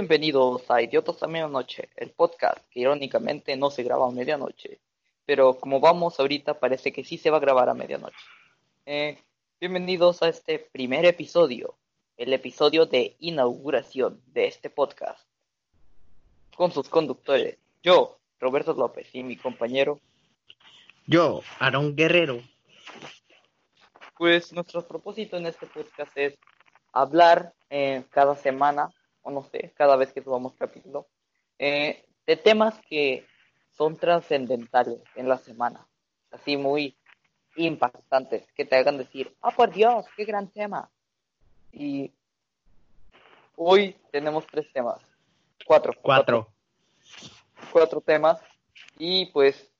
Bienvenidos a Idiotas a Medianoche, el podcast que irónicamente no se graba a medianoche, pero como vamos ahorita parece que sí se va a grabar a medianoche. Eh, bienvenidos a este primer episodio, el episodio de inauguración de este podcast, con sus conductores, yo, Roberto López, y mi compañero. Yo, Aarón Guerrero. Pues nuestro propósito en este podcast es hablar eh, cada semana o no sé, cada vez que subamos capítulo, eh, de temas que son trascendentales en la semana, así muy impactantes, que te hagan decir, ah, por Dios, qué gran tema. Y hoy tenemos tres temas, cuatro. Cuatro. Cuatro, temas. Y pues,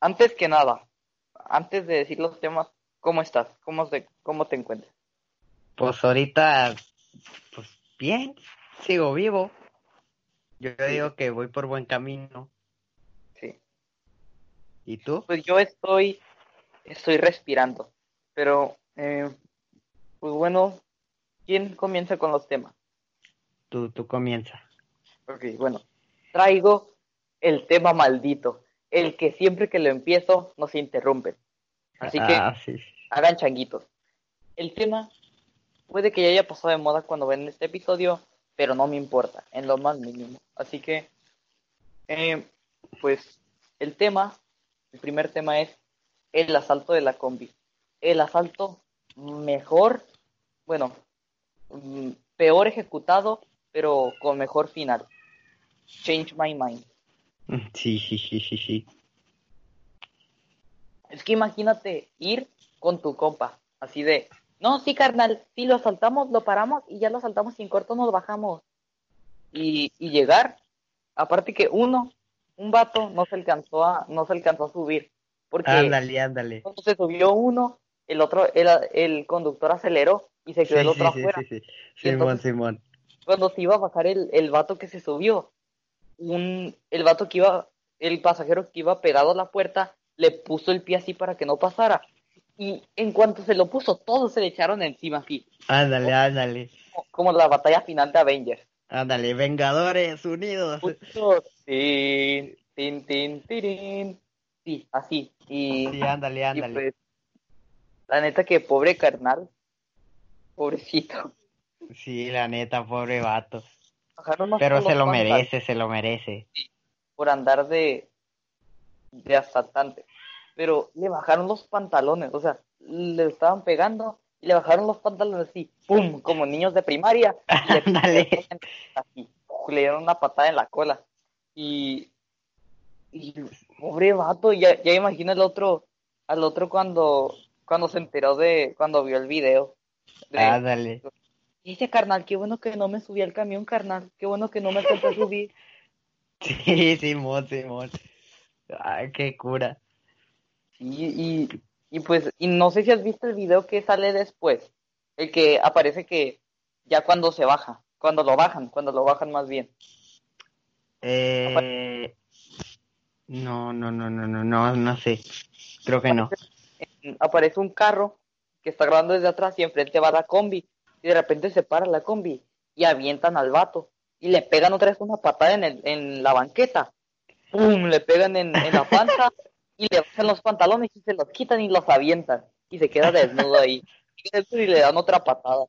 antes que nada, antes de decir los temas, ¿cómo estás? ¿Cómo, cómo te encuentras? Pues ahorita, pues Bien, sigo vivo. Yo digo que voy por buen camino. Sí. ¿Y tú? Pues yo estoy, estoy respirando. Pero, eh, pues bueno, ¿quién comienza con los temas? Tú, tú comienza. Ok, bueno. Traigo el tema maldito. El que siempre que lo empiezo nos interrumpe. Así que ah, hagan changuitos. El tema puede que ya haya pasado de moda cuando ven este episodio, pero no me importa, en lo más mínimo. Así que, eh, pues, el tema, el primer tema es el asalto de la combi. El asalto mejor, bueno, mm, peor ejecutado, pero con mejor final. Change my mind. Sí, sí, sí, sí, sí. Es que imagínate ir con tu compa, así de, no, sí, carnal, sí lo saltamos, lo paramos y ya lo saltamos sin corto nos bajamos. Y, y llegar, aparte que uno, un vato no se alcanzó a, no se alcanzó a subir. Porque ándale, ándale. Cuando se subió uno, el otro, el, el conductor aceleró y se quedó el otro afuera. Sí, sí, Simón, Simón. Cuando se iba a bajar el, el vato que se subió, un, el vato que iba, el pasajero que iba pegado a la puerta, le puso el pie así para que no pasara y en cuanto se lo puso, todos se le echaron encima así. Ándale, ándale. Como, la batalla final de Avengers. Ándale, Vengadores Unidos. Sí, tin, tin, tin, Sí, así. Y, sí, ándale, ándale. Pues, la neta que pobre carnal. Pobrecito. Sí, la neta, pobre vato. Pero se lo merece, se lo merece. por andar de, de asaltante pero le bajaron los pantalones, o sea, le estaban pegando y le bajaron los pantalones así, ¡pum! Como niños de primaria. Y le, así, le dieron una patada en la cola. Y, y pobre vato, ya, ya imagino el otro, al otro cuando, cuando se enteró de, cuando vio el video. ah, dale. Dice, carnal, qué bueno que no me subí al camión, carnal, qué bueno que no me alcanzó a subir. Sí, Simón, Simón. Ay, qué cura. Y, y, pues, y no sé si has visto el video que sale después, el que aparece que ya cuando se baja, cuando lo bajan, cuando lo bajan más bien. Eh, no, no, no, no, no, no, no sé. Creo que no. Aparece un carro que está grabando desde atrás y enfrente va la combi. Y de repente se para la combi y avientan al vato. Y le pegan otra vez una patada en, el, en la banqueta. ¡Pum! Le pegan en, en la panza y le bajan los pantalones y se los quitan y los avientan y se queda desnudo ahí. y le dan otra patada.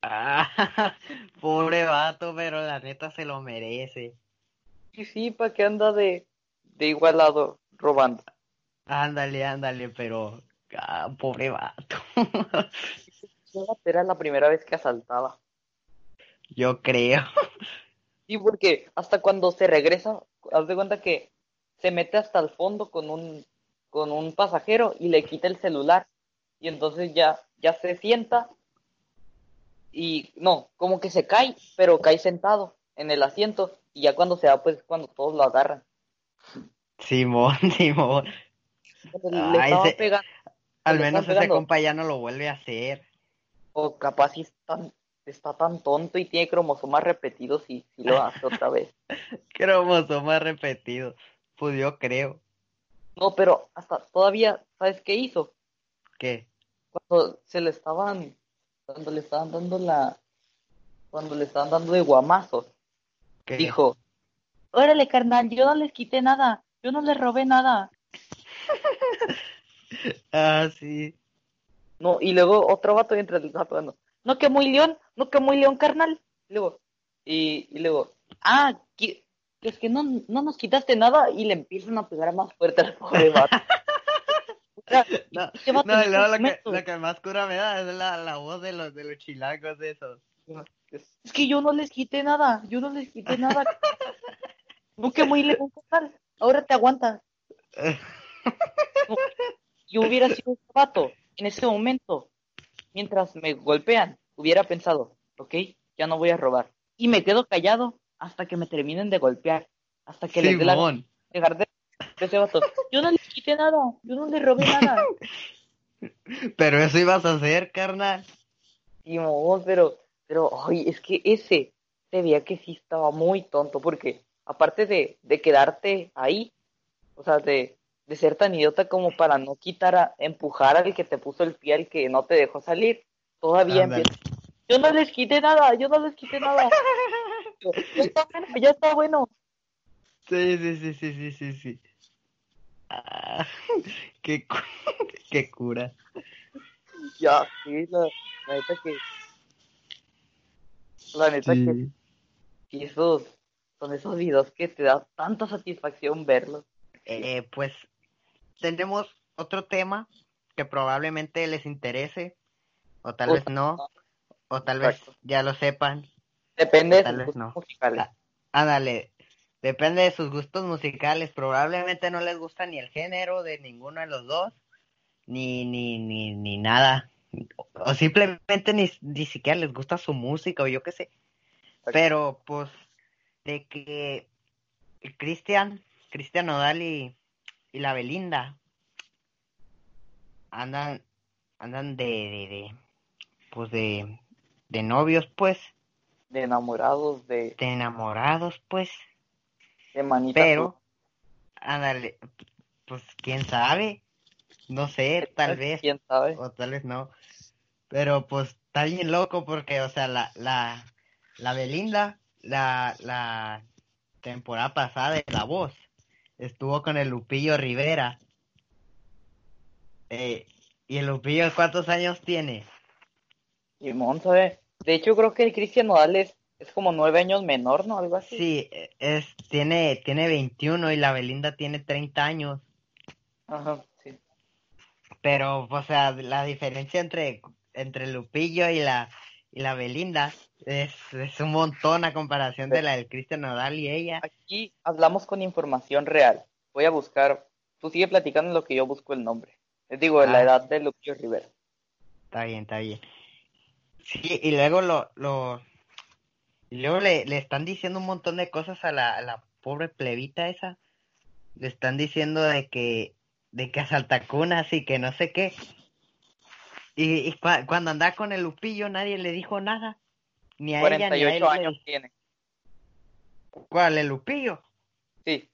Ah, pobre vato, pero la neta se lo merece. Y sí, ¿para qué anda de, de igualado robando? Ándale, ándale, pero ah, pobre vato. Era la primera vez que asaltaba. Yo creo. Sí, porque hasta cuando se regresa, haz de cuenta que se mete hasta el fondo con un, con un pasajero y le quita el celular. Y entonces ya, ya se sienta y no, como que se cae, pero cae sentado en el asiento y ya cuando se va, pues cuando todos lo agarran. Simón, Simón. al menos ese compa ya no lo vuelve a hacer. O capaz si está, está tan tonto y tiene cromosomas repetidos y, y lo hace otra vez. cromosomas repetidos. Pues yo creo. No, pero hasta todavía, ¿sabes qué hizo? ¿Qué? Cuando se le estaban, cuando le estaban dando la, cuando le estaban dando de guamazos, ¿Qué? dijo, órale carnal, yo no les quité nada, yo no les robé nada. Ah, sí. No, y luego otro vato entra el vato dando, no que muy león, no que muy león carnal. Y luego, y, y luego, ah, es que no, no nos quitaste nada y le empiezan a pegar más fuerte al pobre vato. No, no, lo que, momento- lo que más cura me da es la, la voz de los, de los chilangos de esos. Es que yo no les quité nada, yo no les quité nada. No que muy carnal, ahora te aguantas. No, yo hubiera sido un vato en ese momento, mientras me golpean, hubiera pensado, ok, ya no voy a robar. Y me quedo callado hasta que me terminen de golpear, hasta que les dé la dejar de, ese vato. Yo no les quité nada, yo no les robé nada. Pero eso ibas a hacer, carnal. Y no, pero, pero, ay, es que ese se veía que sí estaba muy tonto, porque aparte de, de quedarte ahí, o sea, de, de ser tan idiota como para no quitar a, empujar al que te puso el pie, al que no te dejó salir, todavía empieza. Yo no les quité nada, yo no les quité nada. Ya está bueno. Sí, sí, sí, sí, sí, sí, sí. Ah, qué, cu- qué cura. Ya, sí, la, la neta que. La neta que esos son esos videos que te da tanta satisfacción verlos. Eh, pues tenemos otro tema que probablemente les interese, o tal vez no, o tal vez ya lo sepan. Depende de Tal sus vez gustos no. musicales. Ah, Ándale, depende de sus gustos musicales. Probablemente no les gusta ni el género de ninguno de los dos, ni, ni, ni, ni nada. O simplemente ni, ni siquiera les gusta su música o yo qué sé. Pero pues de que Cristian, Cristian Nodal y, y la Belinda andan, andan de, de, de pues de, de novios pues, De enamorados, de, de enamorados pues. de manita. Pero, ándale, pues quién sabe, no sé, tal vez, ¿Quién sabe? o tal vez no. Pero pues está bien loco porque, o sea, la, la, la Belinda, la, la temporada pasada de La Voz, estuvo con el Lupillo Rivera. Eh, ¿Y el Lupillo cuántos años tiene? Simón, ¿sabe? De hecho, creo que el Cristian Nodal es, es como nueve años menor, ¿no? Algo así. Sí, es, tiene, tiene 21 y la Belinda tiene 30 años. Ajá, sí. Pero, o sea, la diferencia entre, entre Lupillo y la, y la Belinda es, es un montón a comparación de la del Cristian Nodal y ella. Aquí hablamos con información real. Voy a buscar. Tú sigue platicando lo que yo busco el nombre. Les digo, la Ah. edad de Lupillo Rivera. Está bien, está bien. Sí, y luego lo, lo, y luego le, le están diciendo un montón de cosas a la, a la pobre plebita esa. Le están diciendo de que, de que asalta cunas y que no sé qué. Y, y cua- cuando andaba con el Lupillo nadie le dijo nada. Ni a ella ni a él. 48 le- años tiene. ¿Cuál? ¿El Lupillo? Sí,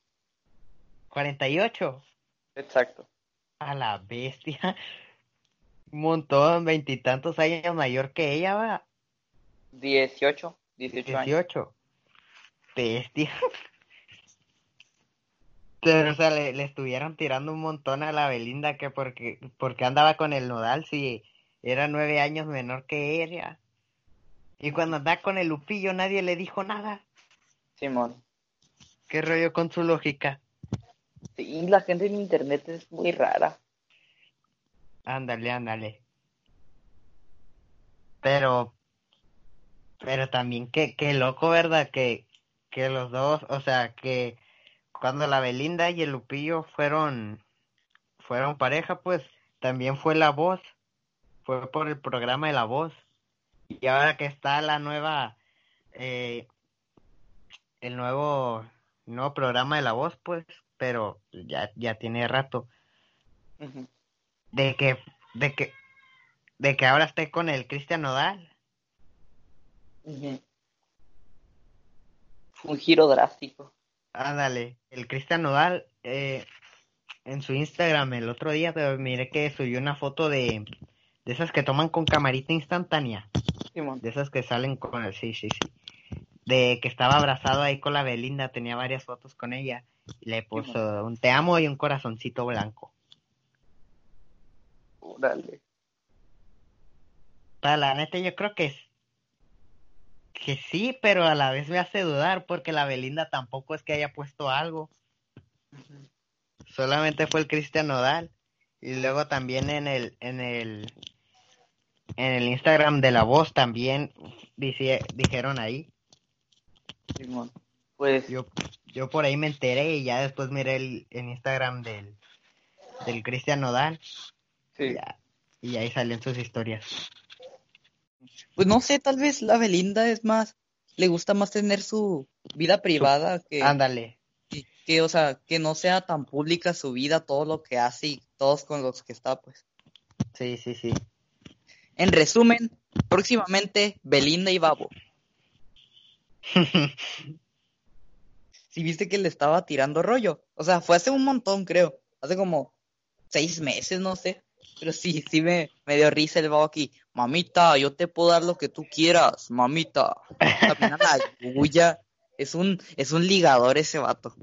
48. exacto. A la bestia. Un montón, veintitantos años mayor que ella, va. 18, 18 años. 18. Bestia. Pero, o sea, le, le estuvieron tirando un montón a la Belinda que porque, porque andaba con el Nodal si era nueve años menor que ella. Y cuando andaba con el Lupillo nadie le dijo nada. Simón. ¿Qué rollo con su lógica? Sí, la gente en internet es muy rara. Ándale, ándale. Pero, pero también qué, qué loco, ¿verdad? Que, que los dos, o sea, que cuando la Belinda y el Lupillo fueron, fueron pareja, pues también fue la voz, fue por el programa de la voz. Y ahora que está la nueva, eh, el nuevo, nuevo programa de la voz, pues, pero ya, ya tiene rato. De que de que de que ahora esté con el Cristian Nodal. Un giro drástico. Ándale, el Cristian Nodal eh, en su Instagram el otro día pero miré que subió una foto de de esas que toman con camarita instantánea. Simón. De esas que salen con el... Sí, sí, sí. De que estaba abrazado ahí con la Belinda, tenía varias fotos con ella. Y le puso un te amo y un corazoncito blanco. Órale. Para la neta, yo creo que que sí, pero a la vez me hace dudar porque la Belinda tampoco es que haya puesto algo. Solamente fue el Cristian Nodal. Y luego también en el, en el, en el Instagram de la voz también dice, dijeron ahí. Simón. Pues Yo, yo por ahí me enteré y ya después miré el, el Instagram del, del Cristian Nodal sí. y, ya- y ahí salen sus historias. Pues no sé, tal vez la Belinda es más, le gusta más tener su vida privada que, Ándale. que, que, o sea, que no sea tan pública su vida, todo lo que hace y todos con los que está, pues. Sí, sí, sí. En resumen, próximamente Belinda y Babo. Si viste que le estaba tirando rollo. O sea, fue hace un montón, creo. Hace como seis meses, no sé. Pero sí, sí me, me dio risa el Babo aquí. Mamita, yo te puedo dar lo que tú quieras, mamita. También la Yuya. Es un, es un ligador ese vato.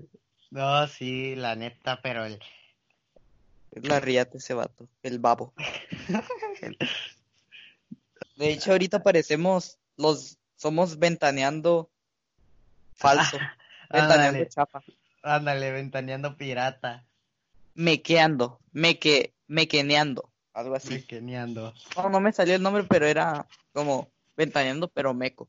No, sí, la neta, pero el, Es la riata ese vato, el babo. De hecho, ahorita parecemos los, somos ventaneando falso, ventaneando ándale, chafa, ándale, ventaneando pirata, mequeando, meque, mequeneando, algo así. pequeñando. No, no me salió el nombre, pero era como ventaneando, pero meco.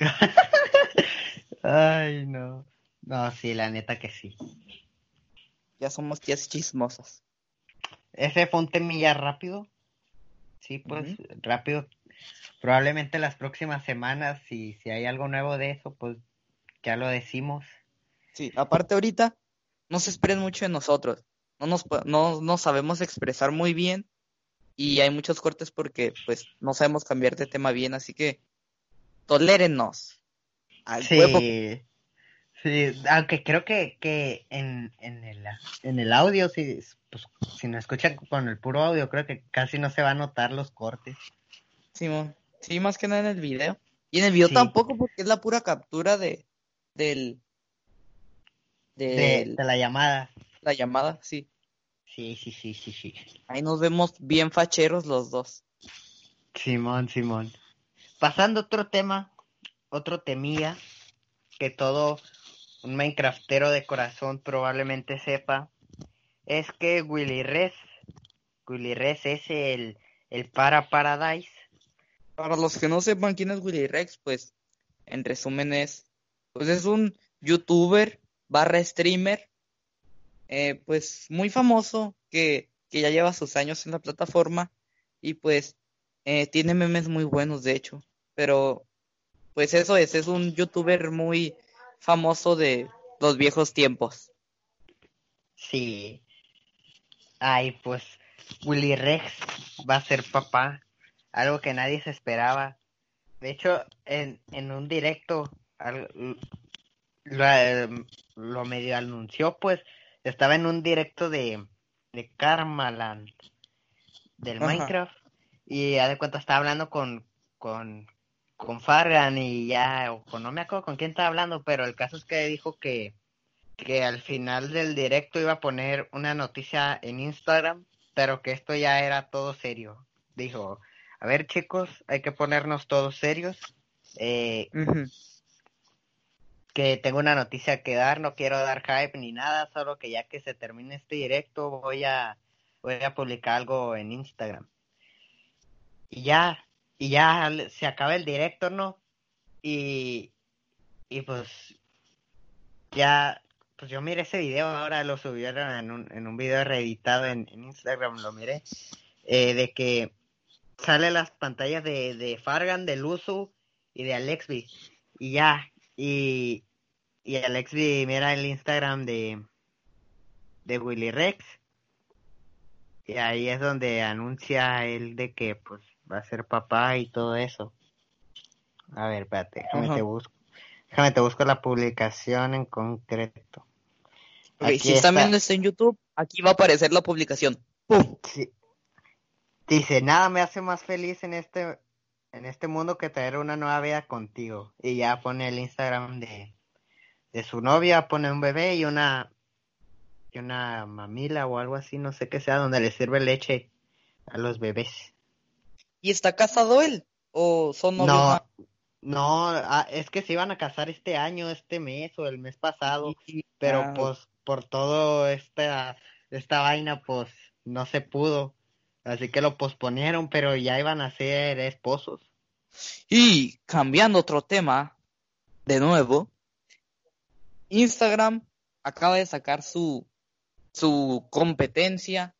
Ay, no. No, sí, la neta que sí. Ya somos tías chismosas. Ese fue un temilla rápido. Sí, pues rápido. Probablemente las próximas semanas, si, si hay algo nuevo de eso, pues ya lo decimos. Sí, aparte ahorita, no se esperen mucho de nosotros. No nos, no, no sabemos expresar muy bien y hay muchos cortes porque pues no sabemos cambiar de tema bien, así que tolérennos. Al huevo. Sí, sí, aunque creo que, que en, en, el, en el audio, si, pues, si no escuchan con el puro audio, creo que casi no se va a notar los cortes. Simón. Sí, más que nada en el video. Y en el video Sí. tampoco porque es la pura captura de del De, de de la llamada. La llamada, sí. Sí, sí, sí, sí, sí. Ahí nos vemos bien facheros los dos. Simón, Simón. Pasando a otro tema, otro temía que todo un Minecraftero de corazón probablemente sepa, es que Willy Res, Willy Res es el, el para Paradise. Para los que no sepan quién es Willy Rex, pues en resumen es, pues es un youtuber barra streamer, eh, pues muy famoso que, que ya lleva sus años en la plataforma y pues eh, tiene memes muy buenos de hecho, pero pues eso es, es un youtuber muy famoso de los viejos tiempos. Sí. Ay, pues Willy Rex va a ser papá, algo que nadie se esperaba. De hecho, en, en un directo lo, lo medio anunció, pues estaba en un directo de, de Karmaland, del Ajá. Minecraft, y ya de cuenta estaba hablando con, con, con Fargan y ya, o con, no me acuerdo con quién estaba hablando, pero el caso es que dijo que que al final del directo iba a poner una noticia en Instagram, pero que esto ya era todo serio. Dijo, a ver chicos, hay que ponernos todos serios. Eh. Que tengo una noticia que dar, no quiero dar hype ni nada, solo que ya que se termine este directo voy a voy a publicar algo en Instagram. Y ya, y ya se acaba el directo, ¿no? Y y pues ya pues yo miré ese video, ahora lo subieron en un, en un video reeditado en, Instagram, lo miré, eh, de que sale las pantallas de, de Fargan, de Luzu y de Alexby. Y ya, y, y Alexby mira el Instagram de, de Willy Rex. Y ahí es donde anuncia él de que pues va a ser papá y todo eso. A ver, espérate, déjame te busco. Déjame te busco la publicación en concreto. Si están está. viendo esto en YouTube, aquí va a aparecer la publicación. ¡Pum! Sí. Dice, nada me hace más feliz en este, en este mundo que traeré una nueva vida contigo. Y ya pone el Instagram de, de su novia, pone un bebé y una y una mamila o algo así, no sé qué sea, donde le sirve leche a los bebés. ¿Y está casado él? ¿O son novios? No, no, ah, es que se iban a casar este año, este mes o el mes pasado, pero pues por todo esta esta vaina pues no se pudo. Así que lo posponieron, pero ya iban a ser esposos. Y cambiando otro tema, de nuevo, Instagram acaba de sacar su, su competencia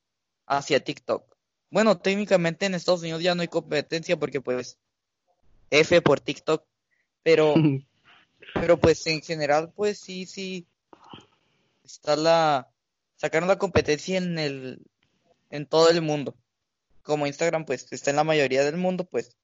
hacia TikTok. Bueno, técnicamente en Estados Unidos ya no hay competencia porque pues F por TikTok, pero, pero pues en general pues sí, sí, está la, sacaron la competencia en el, en todo el mundo. Como Instagram pues está en la mayoría del mundo, pues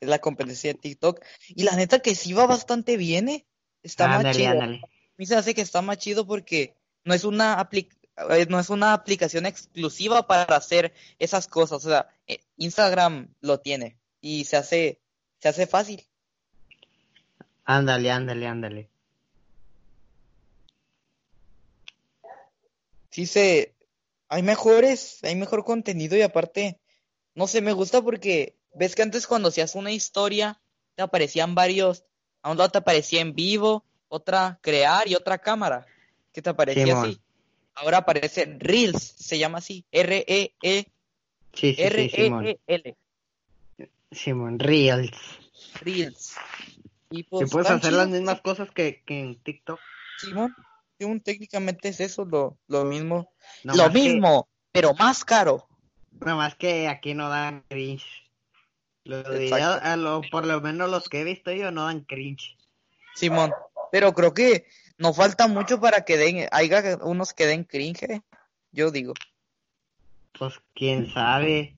es la competencia de TikTok. Y la neta que sí va bastante bien, ¿eh? Está más Ándale, chido. ándale. A mí se hace que está más chido porque no es una apli- eh, no es una aplicación exclusiva para hacer esas cosas. O sea, eh, Instagram lo tiene y se hace, se hace fácil. Ándale, ándale, ándale. Sí se, hay mejores, hay mejor contenido y aparte, no sé, me gusta porque ves que antes cuando hacías una historia te aparecían varios, a un lado te aparecía en vivo, otra crear y otra cámara, que te aparecía así. Ahora aparece Reels, se llama así, R-E-E, Sí, sí, sí, Simón. R-E-E-L, Simón, Reels. Reels. Y pues puedes hacer las mismas cosas que, que en TikTok. Simón. Simón, técnicamente es eso, lo, lo mismo. No lo que- mismo, pero más caro. Nada más que aquí no dan cringe. Los videos, a lo, por lo menos los que he visto yo, no dan cringe. Simón, pero creo que nos falta mucho para que den, haya unos que den cringe, yo digo. Pues quién sabe.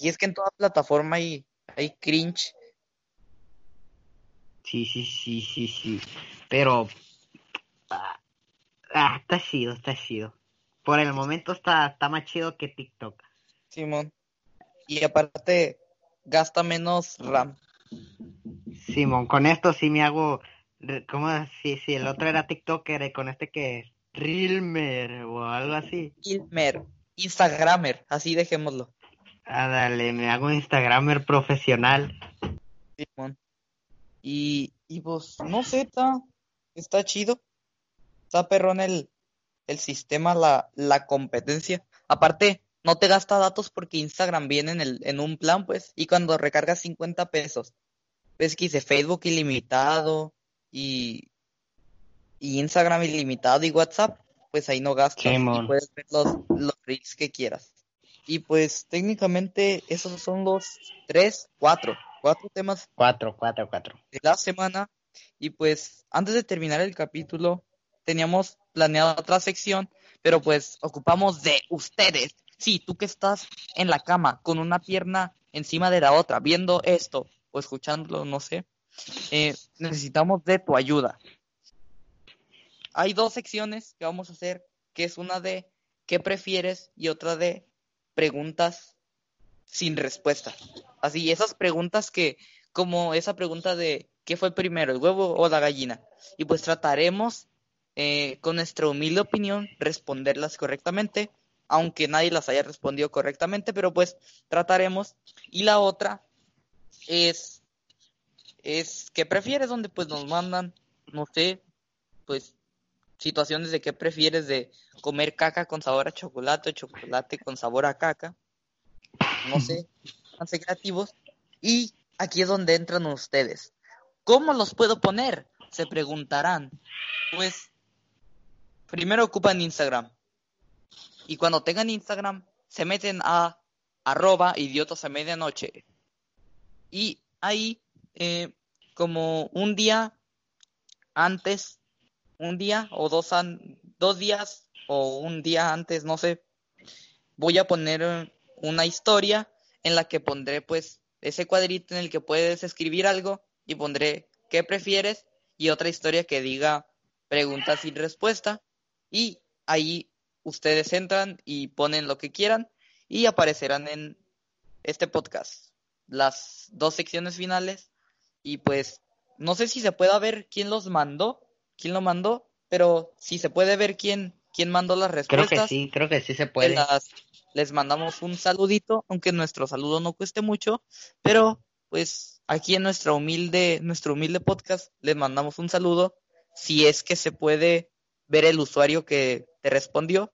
Y es que en toda plataforma hay, hay cringe. Sí, sí, sí, sí, sí. Pero. Ah, ah, está chido, está chido. Por el momento está, está más chido que TikTok. Simón. Y aparte, gasta menos RAM. Simón, con esto sí me hago. ¿Cómo? Si, si el otro era TikToker, eh, con este que. Realmer o algo así. Ilmer, Instagramer, así dejémoslo. Ah, dale, me hago Instagramer profesional. Simón. Y, y pues, no sé, está, está chido. Está perrón el, el sistema, la, la competencia. Aparte, no te gasta datos porque Instagram viene en, el, en un plan, pues, y cuando recargas 50 pesos, ves que dice Facebook ilimitado y, y Instagram ilimitado y WhatsApp, pues ahí no gastas y puedes ver los, los reels que quieras. Y pues técnicamente esos son los tres, cuatro, cuatro temas Cuatro, cuatro, cuatro. de la semana. Y pues antes de terminar el capítulo, teníamos planeado otra sección, pero pues ocupamos de ustedes. Sí, tú que estás en la cama con una pierna encima de la otra, viendo esto o escuchándolo, no sé, eh, necesitamos de tu ayuda. Hay dos secciones que vamos a hacer, que es una de qué prefieres y otra de preguntas sin respuesta. Así, esas preguntas que, como esa pregunta de ¿qué fue primero, el huevo o la gallina? Y pues trataremos, eh, con nuestra humilde opinión, responderlas correctamente, aunque nadie las haya respondido correctamente, pero pues trataremos. Y la otra es, es ¿qué prefieres? Donde pues nos mandan, no sé, pues situaciones de qué prefieres de comer caca con sabor a chocolate o chocolate con sabor a caca. No sé, háganse creativos. Y aquí es donde entran ustedes. ¿Cómo los puedo poner? Se preguntarán. Pues primero ocupan Instagram. Y cuando tengan Instagram, se meten a arroba idiotas a medianoche. Y ahí, eh, como un día antes, un día o dos, an- dos días o un día antes, no sé, voy a poner una historia en la que pondré pues ese cuadrito en el que puedes escribir algo y pondré qué prefieres y otra historia que diga pregunta sin respuesta y ahí ustedes entran y ponen lo que quieran y aparecerán en este podcast. las dos secciones finales y pues no sé si se pueda ver quién los mandó, quién lo mandó, pero si se puede ver quién, quién mandó las Creo respuestas. que sí, creo que sí se puede. las- les mandamos un saludito, aunque nuestro saludo no cueste mucho, pero pues aquí en nuestra humilde, nuestro humilde podcast les mandamos un saludo, si es que se puede ver el usuario que te respondió.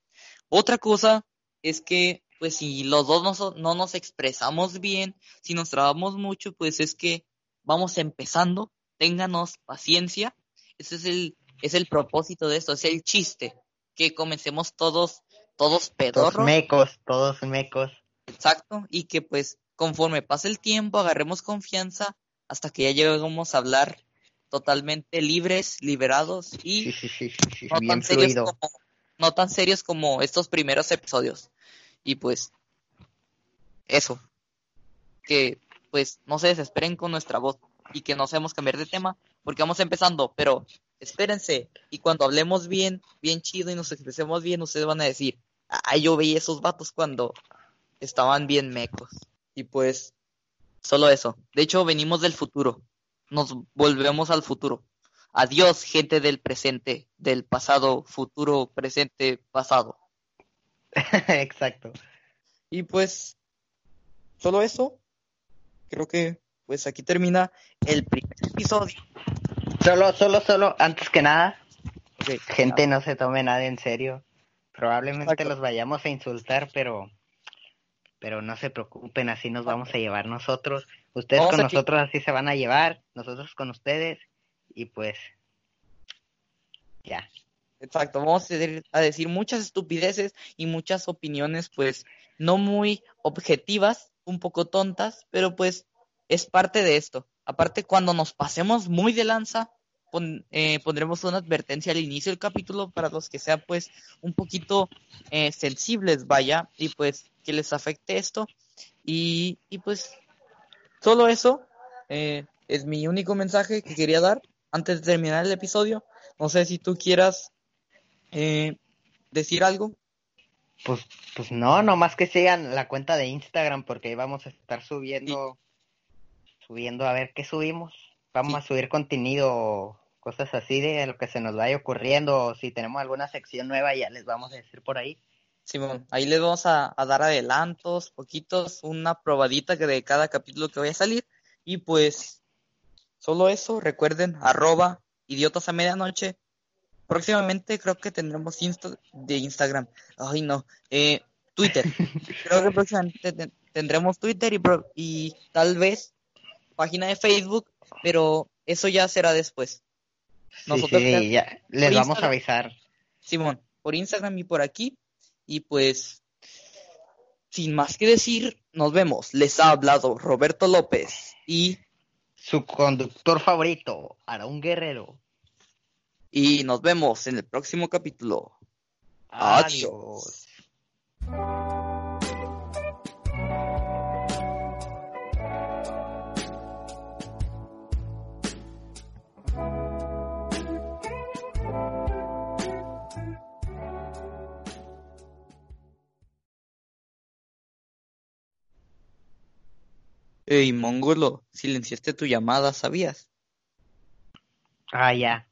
Otra cosa es que pues si los dos no, no nos expresamos bien, si nos trabamos mucho, pues es que vamos empezando, ténganos paciencia, ese es el, es el propósito de esto, es el chiste, que comencemos todos, todos Todos pedorros, mecos, todos mecos. exacto, y que pues conforme pase el tiempo agarremos confianza hasta que ya lleguemos a hablar totalmente libres, liberados y Sí, sí, sí, sí, sí, no tan serios como, no tan serios como estos primeros episodios. Y pues, eso. Que pues no se desesperen con nuestra voz y que no hacemos cambiar de tema porque vamos empezando, pero espérense y cuando hablemos bien, bien chido y nos expresemos bien, ustedes van a decir, ah, yo veía esos vatos cuando estaban bien mecos. Y pues, solo eso. De hecho, venimos del futuro. Nos volvemos al futuro. Adiós, gente del presente, del pasado, futuro, presente, pasado. Exacto. Y pues, solo eso. Creo que pues aquí termina el primer episodio. Solo, solo, solo, antes que nada, gente no se tome nada en serio. Probablemente Exacto. los vayamos a insultar, pero pero no se preocupen, así nos vamos a llevar nosotros. Ustedes Vamos con nosotros así se van a llevar, nosotros con ustedes y pues ya. Exacto, vamos a decir, a decir muchas estupideces y muchas opiniones, pues, no muy objetivas, un poco tontas, pero pues es parte de esto. Aparte, cuando nos pasemos muy de lanza, pon- eh, pondremos una advertencia al inicio del capítulo para los que sean, pues, un poquito eh, sensibles, vaya, y pues que les afecte esto. Y, y pues, solo eso eh, es mi único mensaje que quería dar antes de terminar el episodio. No sé si tú quieras eh, decir algo. Pues pues no, nomás que sigan la cuenta de Instagram porque ahí vamos a estar subiendo subiendo a ver qué subimos. Vamos Sí. a subir contenido, cosas así de lo que se nos vaya ocurriendo, o si tenemos alguna sección nueva ya les vamos a decir por ahí. Simón, ahí les vamos a, a dar adelantos, poquitos, una probadita que de cada capítulo que vaya a salir. Y pues, solo eso, recuerden, arroba idiotas a medianoche. Próximamente creo que tendremos Insta de Instagram. Ay, no. Eh, Twitter. creo que próximamente ten- tendremos Twitter y, pro- y tal vez página de Facebook, pero eso ya será después. Sí, Nosotros sí, ya- ya les vamos a avisar. Simón, por Instagram y por aquí. Y pues, sin más que decir, nos vemos. Les ha hablado Roberto López y, Su conductor favorito, Aarón Guerrero. y nos vemos en el próximo capítulo. Adiós. Adiós. Ey, mongolo, silenciaste tu llamada, ¿sabías? Ah, ya.